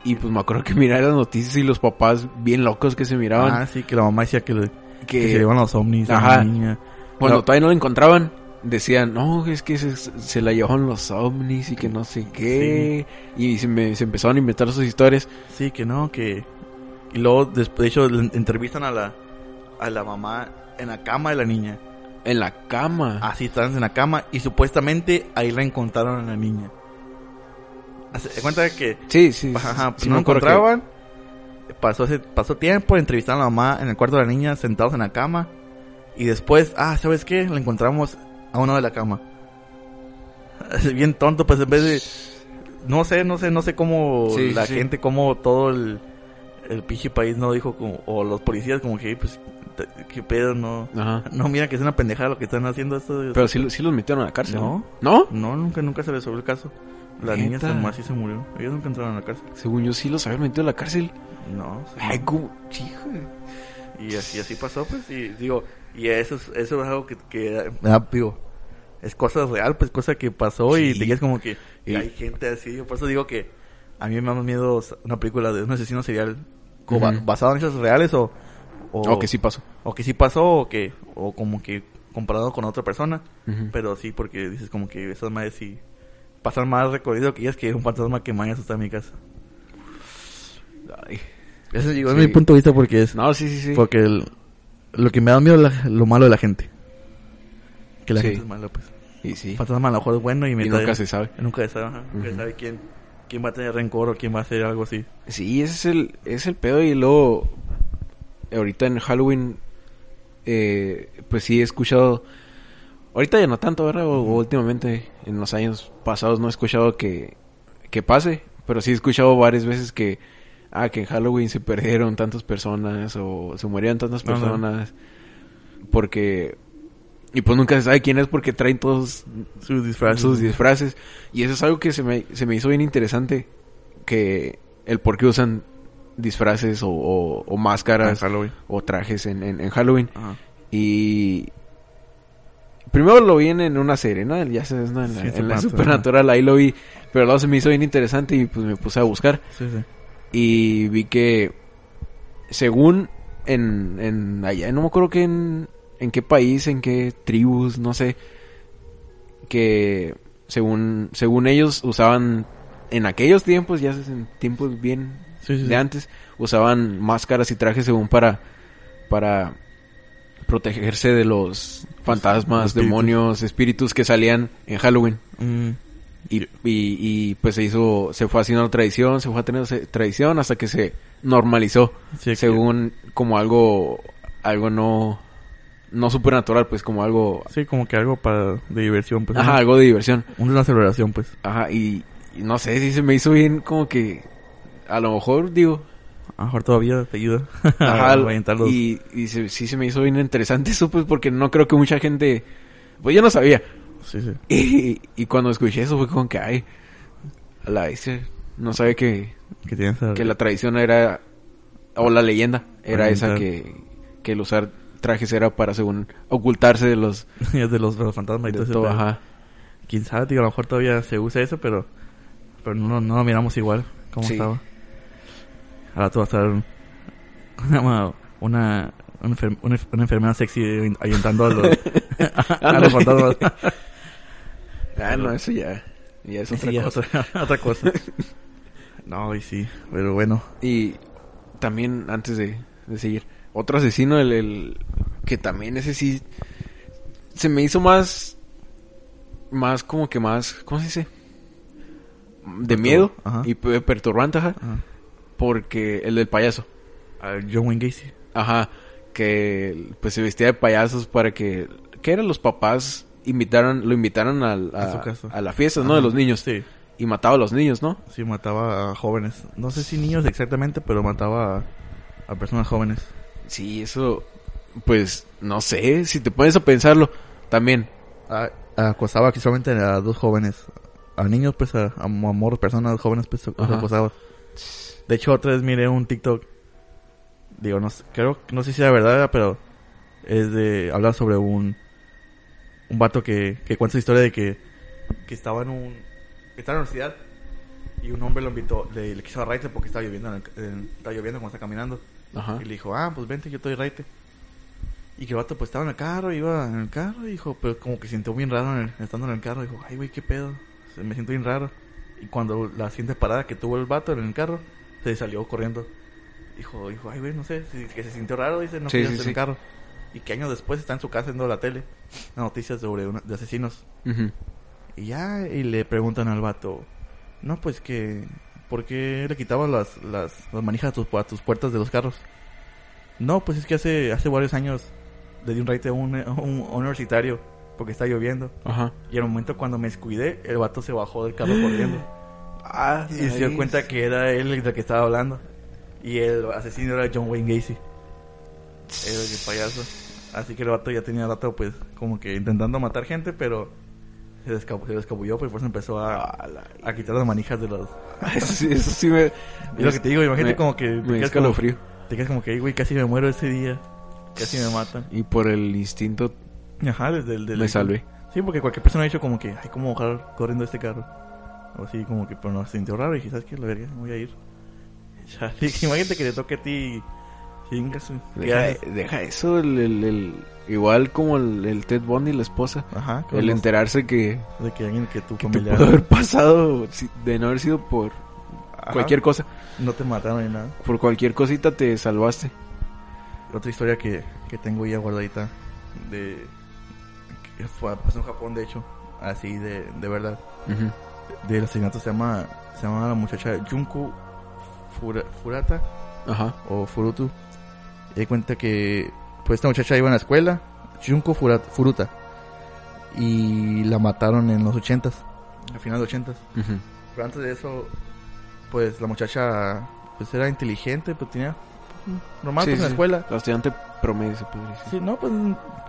y pues me acuerdo que mirar las noticias y los papás bien locos que se miraban. Ah, sí, que la mamá decía que, le- que que se llevan los ovnis a Ajá. la niña. cuando todavía no la encontraban, decían, no, es que se, se la llevaron los ovnis y que no sé qué. Y se, me- se empezaron a inventar sus historias. Sí, que no, que... Y luego, después, de hecho, entrevistan a la, a la mamá en la cama de la niña. En la cama. Así, estaban en la cama y supuestamente ahí la encontraron a la niña. De cuenta que... Sí, sí. Ajá, sí no acuerdo que- encontraban. Pasó, pasó tiempo, entrevistaron a la mamá en el cuarto de la niña, sentados en la cama. Y después, ah, ¿sabes qué? La encontramos a uno de la cama. Es bien tonto, pues en vez de... No sé, no sé, no sé cómo Sí, la sí. gente, cómo todo el, el pinche país no dijo como... O los policías como que, pues, qué pedo, no... Ajá. No, mira que es una pendejada lo que están haciendo esto. de- Pero sí, sí los metieron a la cárcel. No. ¿No? No, nunca, nunca se resolvió el caso. La niña se, así se murió. Ellos nunca entraron a la cárcel. Según yo sí los habían metido a la cárcel. No. sí, Ay, como... Y así, así pasó, pues, y digo, y eso es, eso es algo que, que digo, es cosa real, pues, cosa que pasó y te quedas como que y hay gente así, yo por eso digo que a mí me da más miedo una película de un asesino serial basado en hechos reales o, o, O que sí pasó. o que sí pasó o que, o como que comparado con otra persona, pero sí, porque dices como que esas madres sí pasan más recorrido que ellas que un fantasma que mañana está en mi casa. Ay. Ese es Sí. mi punto de vista porque es... No, sí, sí, sí. Porque el- lo que me da miedo es lo malo de la gente. Que la Sí. gente es mala, pues. Y sí. Fantasma a lo mejor es bueno y me Y trae- nunca se sabe. Nunca se sabe, ajá, se sabe quién, quién va a tener rencor o quién va a hacer algo así. Sí, ese es el, es el pedo. Y luego, ahorita en Halloween, eh, pues sí he escuchado. Ahorita ya no tanto, ¿verdad? O, o últimamente, en los años pasados, no he escuchado que, que pase. Pero sí he escuchado varias veces que. Ah, que en Halloween se perdieron tantas personas o se murieron tantas Ajá. personas. Porque. Y pues nunca se sabe quién es porque traen todos Sus disfraces. sus disfraces. Y eso es algo que se me, se me hizo bien interesante. Que el por qué usan disfraces o, o- o máscaras o trajes en, en- en Halloween. Ajá. Y primero lo vi en, en una serie, ¿no? Ya sabes, ¿no? En la, Sí, en la Supernatural. Supernatural, ahí lo vi. Pero luego se me hizo bien interesante y pues me puse a buscar. Sí, sí. Y vi que según en, en allá, no me acuerdo que en, en qué país, en qué tribus, no sé, que según, según ellos usaban en aquellos tiempos, ya en tiempos bien Sí, sí, sí. de antes, usaban máscaras y trajes según para, para protegerse de los fantasmas, espíritus. demonios, espíritus que salían en Halloween. Mm, Y, y, y, pues se hizo, se fue haciendo tradición, se fue a tener tradición hasta que se normalizó, según como algo algo no no supernatural, pues como algo Sí, como que algo para de diversión, pues. ajá, ¿no? algo de diversión. Una celebración, pues. Ajá, y, y no sé si se me hizo bien como que a lo mejor digo, A lo mejor todavía te ayuda ajá, a y, y se- sí se me hizo bien interesante eso pues porque no creo que mucha gente pues yo no sabía. Sí, sí. Y, y cuando escuché eso fue como que ay, a la vez no sabía que Que que la tradición era o la leyenda era esa que que el usar trajes era para según ocultarse de los de los, fantasmas y de todo todo, pedo. ajá. Quién sabe, tío, a lo mejor todavía se usa eso, pero... Pero no, no lo miramos igual, como Sí. estaba. Ahora tú vas a estar... Una... Una... Una, una, enfermera sexy ayuntando a los, a los fantasmas. Ah, no, eso ya ya es otra Sí, cosa. otra, otra cosa. No, y sí, pero bueno. Y también, antes de, de seguir, otro asesino, el, el- que también ese sí se me hizo más, más como que más, ¿cómo se dice? De Pertur- miedo ajá. y pe- perturbante, ajá, Ajá. porque el del payaso, A John Wayne Gacy. ajá, que pues se vestía de payasos para que, que eran los papás invitaron, lo invitaron a, A a la fiesta, ¿no? Ajá. De los niños. Sí, Y mataba a los niños, ¿no? sí, mataba a jóvenes. No sé si niños exactamente, pero mataba a, a personas jóvenes. Sí, eso, pues, no sé, si te pones a pensarlo, también. A- acosaba aquí solamente a dos jóvenes. A niños, pues, a, a amor, personas jóvenes, pues, Ajá. acosaba. De hecho, otra vez miré un TikTok. Digo, no sé, creo, no sé si era verdad, pero es de hablar sobre un un vato que, que cuenta su historia de que, que estaba en un que estaba en la universidad y un hombre lo invitó, le, le quiso dar raite porque estaba lloviendo, en el- en- estaba lloviendo cuando estaba caminando. Ajá. Y le dijo, ah, pues vente, yo te doy raite. Y que el vato pues estaba en el carro, iba en el carro y dijo, pero como que sintió bien raro en el- estando en el carro. Dijo, ay, güey, qué pedo. Se me siento bien raro. Y cuando la siguiente parada que tuvo el vato en el carro, se salió corriendo. Dijo, dijo, ay, güey, no sé, si- que se sintió raro, dice, no Sí, quería sí, sí. el carro. Y que años después está en su casa viendo la tele, noticias sobre una- de asesinos. Y ya, y le preguntan al vato, no, pues que, ¿por qué le quitabas las, las, las manijas a tus, a tus puertas de los carros? No, pues es que hace, hace varios años le di un raite a un, a un, universitario porque está lloviendo. Ajá. Y en el momento cuando me descuidé, el vato se bajó del carro corriendo. Ah, Y se dio cuenta que era él el que estaba hablando. Y el asesino era John Wayne Gacy. Era el payaso. Así que el vato ya tenía rato, pues, como que intentando matar gente, pero se le escabu- se le escabulló, pues por eso empezó a, a quitar las manijas de los... Eso sí, eso sí me... Es lo que te digo, imagínate me- como que... Me te como, escalofrío. te quedas como que, "Ay, güey, casi me muero ese día. Casi me matan. Y por el instinto Ajá, desde el... me salvé. Sí, porque cualquier persona ha dicho como que, ay, ¿cómo bajar corriendo este carro? O así, como que, pero no, se sintió raro y dije, ¿sabes qué? La verga, me voy a ir. Imagínate que te toque a ti, chingas, ¿qué Deja, eso, el, el- el- igual como el, el Ted Bundy, la esposa. Ajá, El los- enterarse que, de que alguien que tu que te pudo haber pasado si- de no haber sido por Ajá, cualquier cosa. No te mataron ni nada. Por cualquier cosita te salvaste. Otra historia que, que tengo ya guardadita, de... que fue, pasó en Japón, de hecho, así de, de verdad. Del asesinato se llama, se llama la muchacha Junko Fura- Furata. Ajá. o Furutu. Y di cuenta que pues esta muchacha iba a la escuela, Junko Furuta, y la mataron en los ochentas, al final de los ochentas. Pero antes de eso, pues la muchacha pues era inteligente, pues tenía normal Sí, pues, en la sí. escuela. La estudiante promedio se podría decir. Sí, no, pues,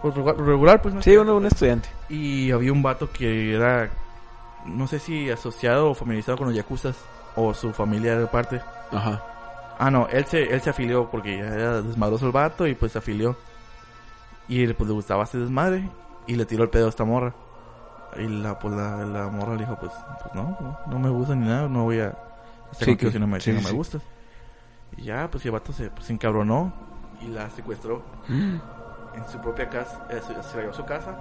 pues, regular, pues no Sí, uno, un estudiante. Y había un vato que era, no sé si asociado o familiarizado con los yakuzas, o su familia era parte. Ajá. Ah, no, él se, él se afilió porque ya era desmadroso el vato y pues se afilió. Y pues le gustaba este desmadre y le tiró el pedo a esta morra. Y la, pues la, la morra le dijo, pues, pues no, no, no me gusta ni nada, no voy a estar Sí, que- si no me, si sí, no sí, me sí. gustas. Y ya, pues el vato se, pues, se encabronó y la secuestró en su propia casa, eh, se, se la llevó a su casa,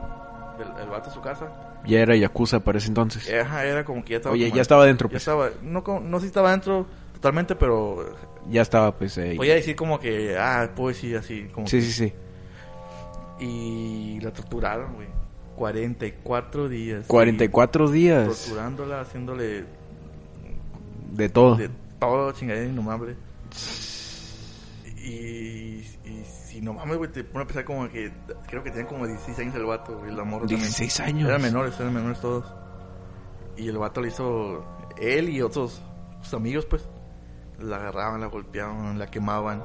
el, el vato a su casa. Ya era Yakuza para ese entonces. Ajá, era como que ya estaba... Oye, ya estaba dentro, Ya pues. estaba, no, no sé si estaba dentro totalmente, pero Ya estaba, pues. ahí. Voy a decir como que, ah, puedo decir así, como Sí, que- sí, sí. Y la torturaron, güey. 44 días. 44 Sí, días Torturándola, haciéndole de todo. de todo chingadera innomable. Y, y sí, no mames, güey, te pone a pensar como que, creo que tenían como 16 años el vato, güey, la morra también. 16 años. Eran menores, eran menores todos. Y el vato le hizo, él y otros, sus amigos, pues, la agarraban, la golpeaban, la quemaban.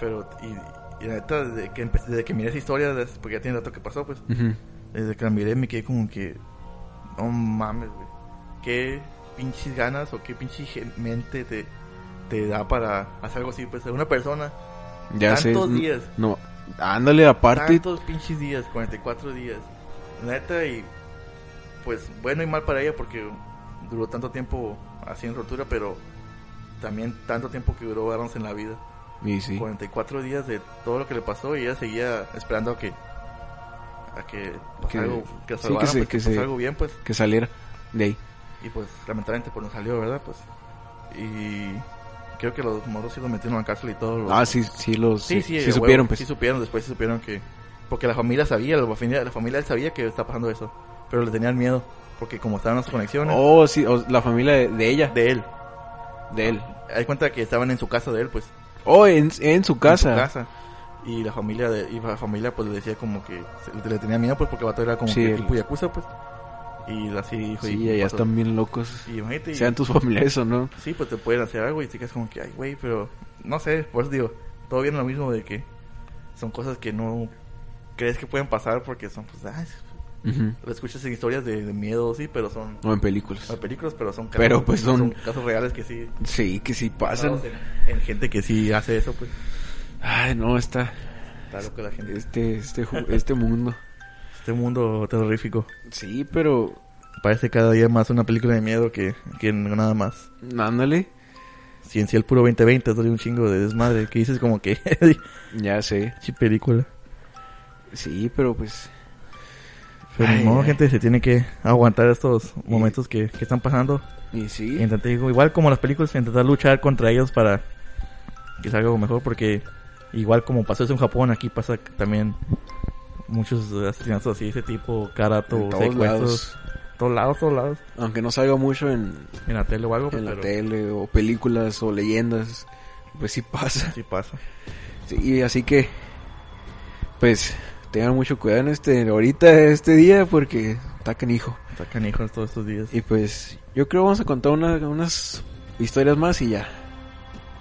Pero, y, y la neta, desde que, empecé, desde que miré esa historia, porque ya tiene rato que pasó, pues, desde que la miré me quedé como que, no mames, güey, qué pinches ganas o qué pinche mente te, te da para hacer algo así, pues, una persona, Ya sé. tantos días. No, ándale, aparte. Tantos pinches días, 44 días. Neta, y pues bueno y mal para ella porque duró tanto tiempo haciendo tortura, pero también tanto tiempo que duró Barnes en la vida. Y sí. 44 días de todo lo que le pasó y ella seguía esperando a que a que Que- algo que sí, que se- pues, que se- algo bien pues Que saliera de ahí. y pues lamentablemente pues no salió verdad pues y creo que los moros sí los metieron a la cárcel y todo los- Ah, sí, sí, los. Sí, Sí, sí, sí supieron, huevo, pues. Sí supieron, después sí supieron que... Porque la familia sabía, la familia, la familia sabía que estaba pasando eso. Pero le tenían miedo. Porque como estaban las conexiones Oh, sí, o- la familia de, de ella. de él. De él. Hay cuenta que estaban en su casa de él, pues. Oh, en, en su casa. En su casa. Y la familia de, y la familia pues le decía como que se- le tenía miedo pues porque el vato era como Sí, que el- tipo yakuza pues. Y así dijo Sí, y allá están bien locos. Y imagínate, y- Sean tus familiares o no. sí, pues te pueden hacer algo y te quedas como que, ay, güey, pero no sé, por eso digo, todo viene lo mismo de que son cosas que no crees que pueden pasar porque son, pues, ay, Lo escuchas en historias de, de miedo, sí, pero son O en películas. son películas, pero son casos, Pero, pues, son- casos reales que sí Sí, que sí pasan. en, en gente que sí hace eso, pues, Ay, no, está. está loco la gente. Este, este, este mundo. Este mundo terrorífico Sí, pero. parece cada día más una película de miedo que, que nada más. Ándale. Si en sí el puro 2020 es un chingo de desmadre, que dices como que, Ya sé. chi película. Sí, pero pues. Pero Ay, modo, ay. gente, se tiene que aguantar estos momentos que, que están pasando. Y sí. Y intentar, digo, igual como las películas, intentar luchar contra ellos para que salga algo mejor, porque igual como pasó eso en Japón, aquí pasa también muchos asesinatos así, ese tipo, todos secuestros, todos lados, todos lados, Aunque no salga mucho en, en la tele o algo, en la pero tele o películas o leyendas, pues sí pasa. sí pasa. Sí, así que, pues, tengan mucho cuidado en este, ahorita, este día, porque está canijo. Está canijo todos estos días. Y pues, yo creo vamos a contar una- unas historias más y ya.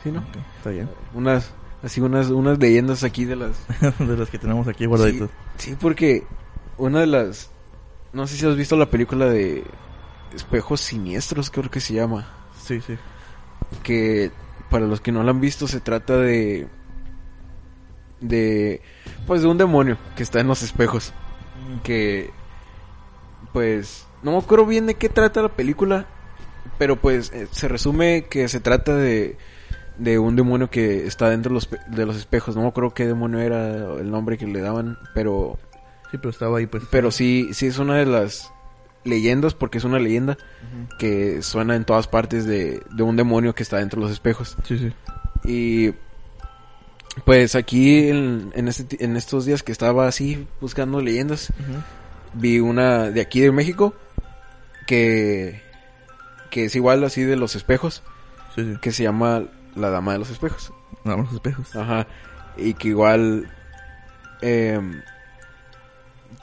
¿Sí, no? Está bien. Unas, así unas, unas leyendas aquí de las... de los que tenemos aquí guardaditos. Sí, porque una de las... No sé si has visto la película de Espejos Siniestros, creo que se llama. Sí, sí. que para los que no la han visto se trata de de pues de un demonio que está en los espejos que pues no me acuerdo bien de qué trata la película pero pues eh, se resume que se trata de de un demonio que está dentro de los, de los espejos no me acuerdo qué demonio era el nombre que le daban pero Sí, pero estaba ahí, pues. pero sí sí es una de las leyendas porque es una leyenda que suena en todas partes de, de un demonio que está dentro de los espejos. Sí, sí. Y pues aquí en, en, este en estos días que estaba así buscando leyendas, vi una de aquí de México que, que es igual así de los espejos, Sí, sí. que se llama La Dama de los Espejos. Nada más los espejos. Ajá. Y que igual... em,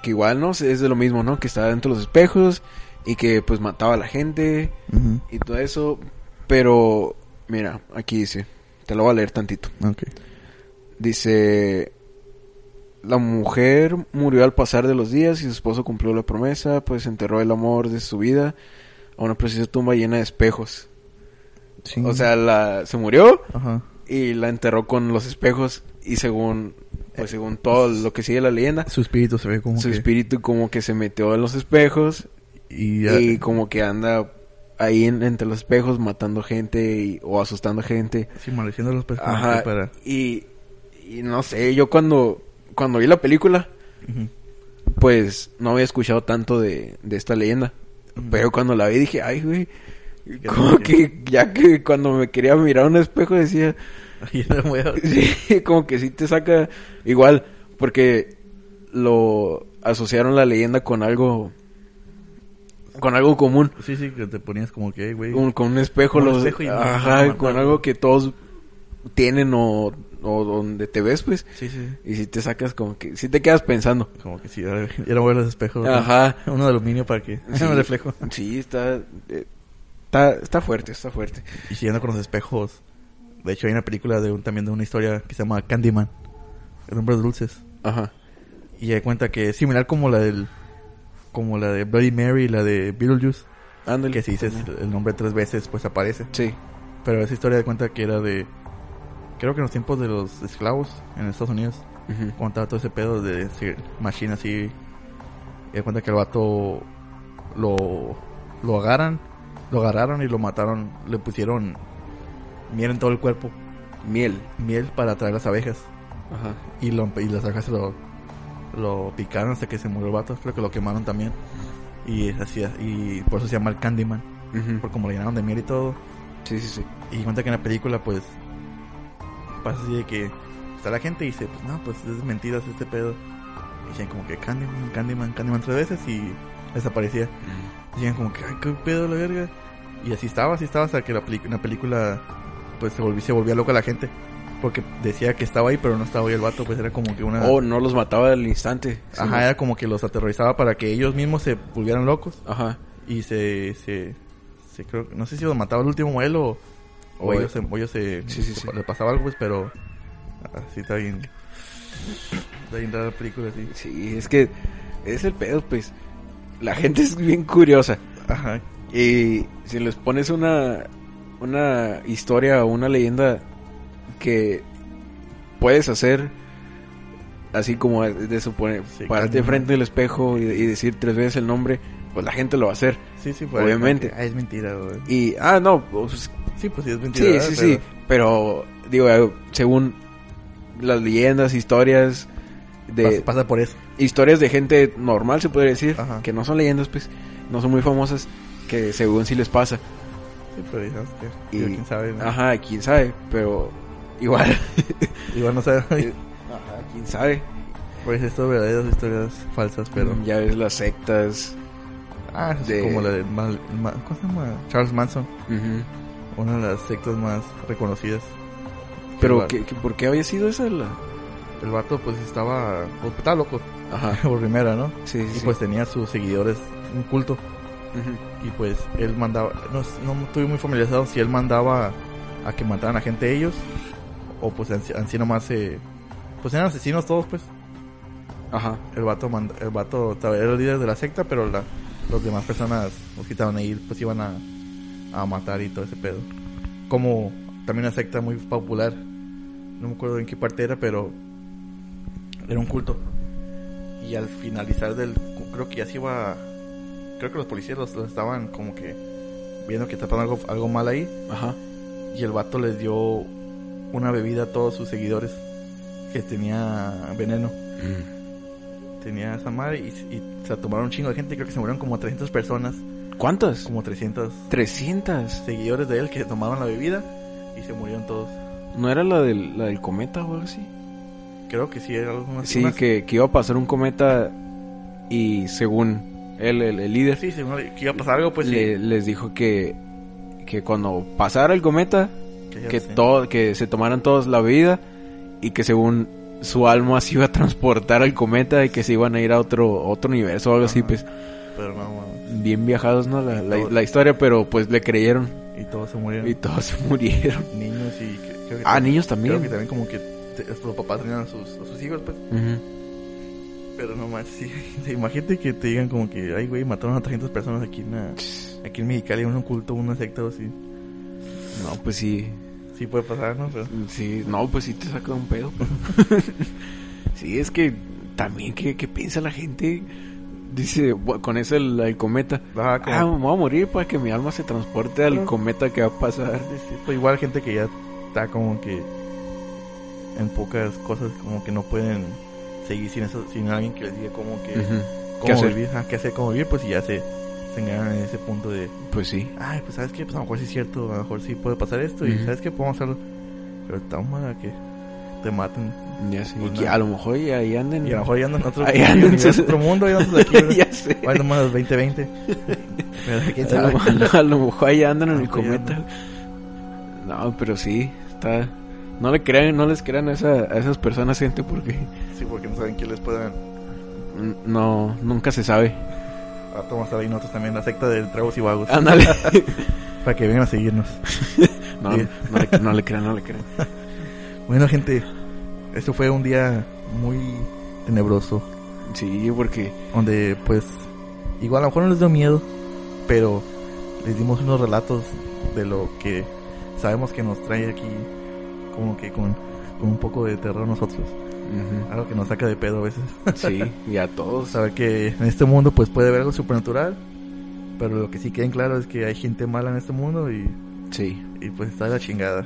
que igual, ¿no? Es de lo mismo, ¿no? Que está dentro de los espejos y que pues mataba a la gente y todo eso. Pero, mira, aquí dice, te lo voy a leer tantito. Dice, la mujer murió al pasar de los días y su esposo cumplió la promesa, pues enterró el amor de su vida a una preciosa tumba llena de espejos. Sí. O sea, la, se murió Ajá. y la enterró con los espejos y según, pues según todo lo que sigue la leyenda, Su espíritu se ve como su que... espíritu como que se metió en los espejos Y, ya- y como que anda ahí en- entre los espejos matando gente y- o asustando gente. Sí, maldiciendo a los que Para... Y, y no sé, yo cuando, cuando vi la película, pues no había escuchado tanto de, de esta leyenda. Pero cuando la vi dije, ay, güey. ¿Qué Como que ya que cuando me quería mirar a un espejo decía, Ahí era muy- sí, como que sí te saca igual, porque lo asociaron la leyenda con algo, con algo común. Sí, sí, que te ponías como que, güey. Con un espejo, Con un los, espejo y- ajá, no, con no. algo que todos tienen o, o donde te ves, pues. Sí, sí. Y si te sacas como que, si te quedas pensando. Como que sí, ya no ver los espejos. ¿no? Ajá. Uno de aluminio para que Sí. no reflejo. Sí, está, eh, está, está fuerte, está fuerte. Y siguiendo con los espejos. De hecho, hay una película de un, también de una historia que se llama Candyman. El nombre de dulces. Ajá. Y hay cuenta que es similar como la del. Como la de Bloody Mary la de Beetlejuice. Ándale. Que si dices el nombre tres veces, pues aparece. Sí. Pero esa historia de cuenta que era de. Creo que en los tiempos de los esclavos en Estados Unidos. Ujú. contaba todo ese pedo de decir machine así. Y de cuenta que el vato lo, lo agarran, lo agarraron y lo mataron. Le pusieron miel en todo el cuerpo, Miel. miel para atraer las abejas. Ajá. Y, lo, y las abejas lo, lo picaron hasta que se murió el vato. Creo que lo quemaron también. Y así, y por eso se llama el Candyman. Ujú. Por como lo llenaron de miel y todo. Sí, sí, sí. Y cuenta que en la película, pues, pasa así de que está la gente y dice, pues no, pues es mentiras este pedo. Y dicen como que Candyman, Candyman, Candyman tres veces y desaparecía. Y decían como que, ay, qué pedo la verga. Y así estaba, así estaba hasta que la, la película, pues se volvía, se volvía loca la gente. Porque decía que estaba ahí, pero no estaba ahí el vato, pues era como que una... Oh, no los mataba al instante. Sí, Ajá, era como que los aterrorizaba para que ellos mismos se volvieran locos. Ajá. Y se, se, se creo, no sé si los mataba el último modelo o, o ellos, se, o ellos se, Sí, sí, se- sí. le pasaba algo, pues, pero así está bien, está bien rara la película, así. Sí, es que es el pedo, pues. La gente es bien curiosa. Ajá, Y si les pones una, una historia o una leyenda que puedes hacer, así como de suponer, pararte claro. frente del espejo y, y decir tres veces el nombre, pues la gente lo va a hacer. sí, sí, pues, Obviamente. Ah, es mentira, güey. Y, ah, no, pues, Sí, pues sí, es mentira. sí, ¿verdad? sí, sí, pero digo, eh, según las leyendas, historias de pasa, pasa por eso. historias de gente normal, se puede decir, Ajá. que no son leyendas, pues, no son muy famosas, que según sí les pasa. Sí, pero digamos que, Y- quién sabe, ¿no? Ajá, quién sabe, pero igual. Igual no sabe, Ajá, quién sabe. pues esto verdaderas historias falsas, pero... Ya ves las sectas. Ah, de- como la de, Mal- Ma- ¿cómo se llama? Charles Manson, una de las sectas más reconocidas. Pero, el, ¿qué, qué- por qué había sido esa la...? el vato pues estaba, pues, estaba loco, Ajá, por primera, ¿no? sí, sí. Y sí. pues tenía sus seguidores, un culto. Ujú. Y pues él mandaba, no, no estuve muy familiarizado si él mandaba a que mataran a gente ellos. O pues así, nomás se... Pues eran asesinos todos pues. Ajá, El vato, el vato era el líder de la secta, pero la, los demás personas, los que estaban ahí, pues iban a, a matar y todo ese pedo. Como también una secta muy popular. No me acuerdo en qué parte era, pero era un culto. Y al finalizar del... Creo que ya se iba... Creo que los policías los, los estaban como que viendo que estaban algo, algo mal ahí. ajá. Y el vato les dio una bebida a todos sus seguidores que tenía veneno. Tenía esa madre y, y se tomaron un chingo de gente. Creo que se murieron como 300 personas, ¿Cuántas? como 300 300. seguidores de él que tomaban la bebida y se murieron todos. ¿No era la del, la del cometa o algo así? Creo que sí, era algo más. Sí, que, que iba a pasar un cometa y según él, el, el líder, Sí, según que iba a pasar algo, pues le- sí. les dijo que, que cuando pasara el cometa, que todo, que se tomaran todos la bebida y que según su alma se iba a transportar al cometa y que se iban a ir a otro otro universo o algo así, Ajá. pues Pero no, mames. bien viajados, ¿no? La, la, todo- la historia, pero pues le creyeron Y todos se murieron. y todos se murieron. Niños y. cre- creo que Ah, también- niños Creo también. que también como que los papás tenían a sus, a sus hijos, pues. Ujú. Pero no más, sí. Imagínate que te digan como que, ay, güey, mataron a 300 personas aquí en, la- aquí en Mexicali, un culto, una secta o así. No, pues sí. Sí puede pasar, ¿no? Pero, Sí, no, pues sí te saca un pedo. sí, es que también, ¿qué, qué piensa la gente? Dice, con eso el, el cometa. ah, como- Ah, me voy a morir para que mi alma se transporte al Pero- cometa que va a pasar. pues igual gente que ya está como que en pocas cosas como que no pueden seguir sin eso, sin alguien que les diga como que cómo ¿Qué hacer? vivir, ajá, qué hacer, cómo vivir, pues ya se, en ese punto de, Pues sí. ay, pues sabes qué, pues a lo mejor sí es cierto, a lo mejor sí puede pasar esto y sabes qué, podemos hacerlo, pero toma que te maten Ya sé. Pues y que a lo mejor y ahí anden. y a lo mejor ya andan en otro, Ahí andan sus- otro mundo, ya andan aquí, ¿verdad? ya sé. Bueno, nomás los 2020. Pero quién A lo, a lo mejor ahí andan en el mejor cometa. No, pero sí, está, No le crean, no les crean a, esa- a esas personas, gente, porque Sí, porque no saben quién les puedan. n- no, nunca se sabe. A Tomás ahí nosotros también, la secta de tragos y vagos. Ándale. Para que vengan a seguirnos. No, no, le, no le crean, no le crean. Bueno, gente, esto fue un día muy tenebroso. Sí, porque Donde, pues, igual a lo mejor no les dio miedo, pero les dimos unos relatos de lo que sabemos que nos trae aquí, como que con, con un poco de terror nosotros. Algo que nos saca de pedo a veces. sí, y a todos. Saber que en este mundo, pues, puede haber algo supernatural. Pero lo que sí queda en claro es que hay gente mala en este mundo y Sí, y pues está de la chingada.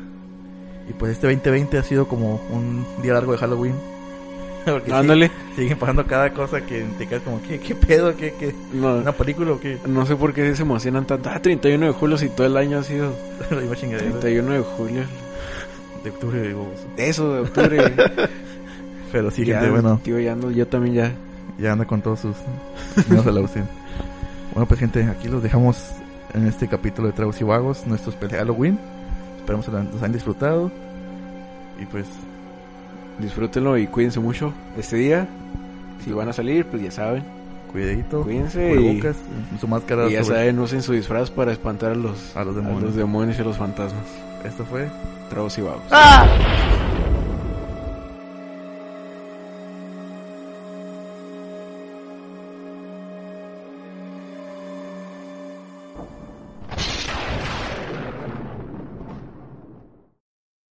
Y pues este 2020 ha sido como un día largo de Halloween. Porque ándale. siguen pasando cada cosa que te quedas como, ¿qué, qué pedo? ¿Qué, qué? No, ¿Una película o qué? no sé por qué se emocionan tanto. Ah, 31 de julio, si todo el año ha sido La misma chingadera 31 de julio. de octubre, digo. Eso, de octubre. Pero sí, Ya, gente, bueno, Tío, ya ando, yo también ya. ya anda con todos sus miedos a la UCI. Bueno, pues gente, aquí los dejamos en este capítulo de Tragos y Vagos, nuestro especial Halloween. Esperamos que los hayan disfrutado. Y pues, Disfrútenlo y cuídense mucho este día. Si van a salir, pues ya saben. cuidadito. Cuídense y, su máscara y ya sobre- saben, usen su disfraz para espantar a los, a los a demonios. los demonios y a los fantasmas. Esto fue Tragos y vagos.